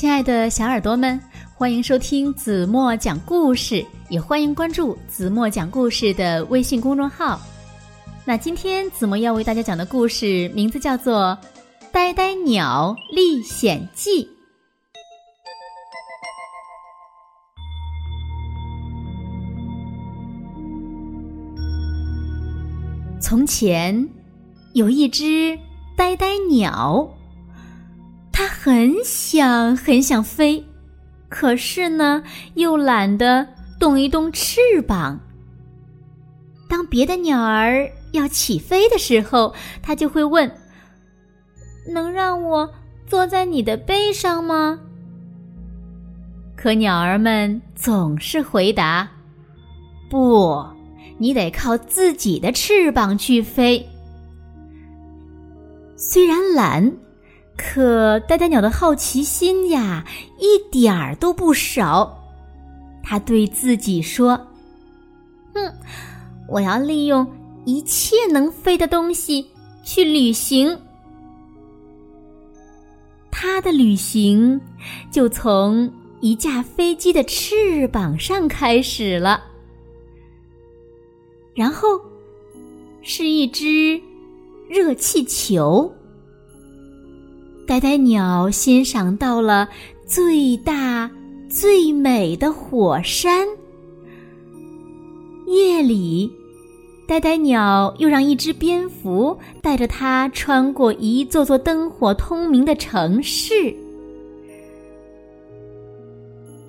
亲爱的小耳朵们，欢迎收听子墨讲故事，也欢迎关注子墨讲故事的微信公众号。那今天子墨要为大家讲的故事名字叫做《呆呆鸟历险记》。从前有一只呆呆鸟。很想很想飞，可是呢，又懒得动一动翅膀。当别的鸟儿要起飞的时候，它就会问：“能让我坐在你的背上吗？”可鸟儿们总是回答：“不，你得靠自己的翅膀去飞。”虽然懒。可呆呆鸟的好奇心呀，一点儿都不少。他对自己说：“哼，我要利用一切能飞的东西去旅行。”他的旅行就从一架飞机的翅膀上开始了，然后是一只热气球。呆呆鸟欣赏到了最大最美的火山。夜里，呆呆鸟又让一只蝙蝠带着它穿过一座座灯火通明的城市。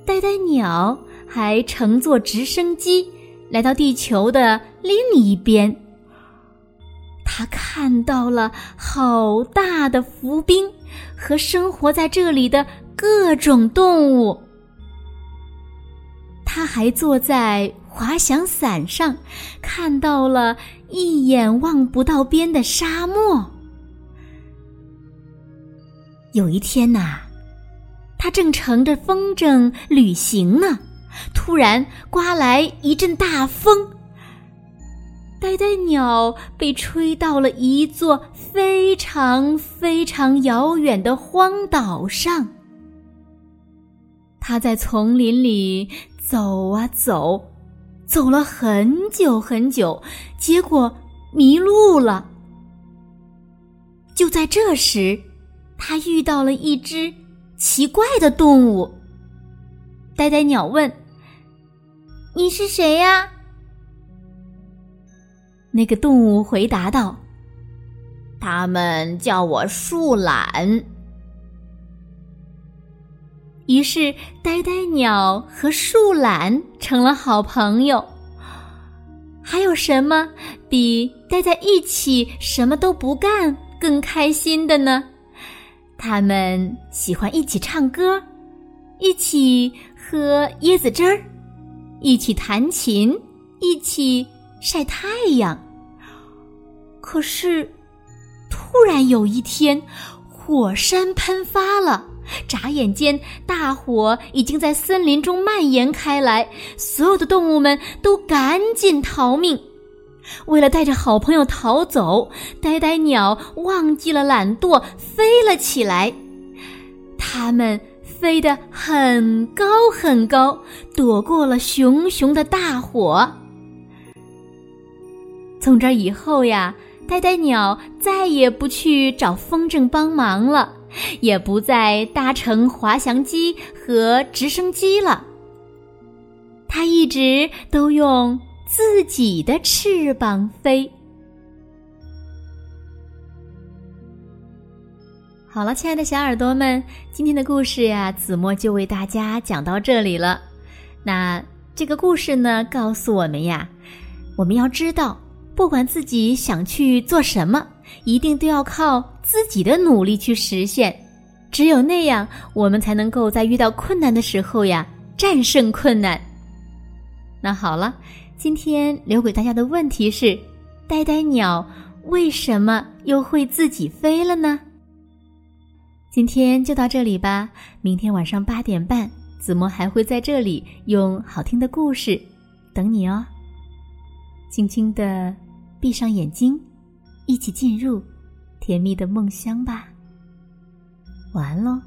呆呆鸟还乘坐直升机来到地球的另一边。他看到了好大的浮冰。和生活在这里的各种动物，他还坐在滑翔伞上，看到了一眼望不到边的沙漠。有一天呐，他正乘着风筝旅行呢，突然刮来一阵大风。呆呆鸟被吹到了一座非常非常遥远的荒岛上。它在丛林里走啊走，走了很久很久，结果迷路了。就在这时，它遇到了一只奇怪的动物。呆呆鸟问：“你是谁呀？”那个动物回答道：“他们叫我树懒。”于是，呆呆鸟和树懒成了好朋友。还有什么比待在一起什么都不干更开心的呢？他们喜欢一起唱歌，一起喝椰子汁儿，一起弹琴，一起。晒太阳。可是，突然有一天，火山喷发了，眨眼间，大火已经在森林中蔓延开来，所有的动物们都赶紧逃命。为了带着好朋友逃走，呆呆鸟忘记了懒惰，飞了起来。它们飞得很高很高，躲过了熊熊的大火。从这以后呀，呆呆鸟再也不去找风筝帮忙了，也不再搭乘滑翔机和直升机了。它一直都用自己的翅膀飞。好了，亲爱的小耳朵们，今天的故事呀，子墨就为大家讲到这里了。那这个故事呢，告诉我们呀，我们要知道。不管自己想去做什么，一定都要靠自己的努力去实现。只有那样，我们才能够在遇到困难的时候呀，战胜困难。那好了，今天留给大家的问题是：呆呆鸟为什么又会自己飞了呢？今天就到这里吧。明天晚上八点半，子墨还会在这里用好听的故事等你哦。轻轻的闭上眼睛，一起进入甜蜜的梦乡吧。晚安喽。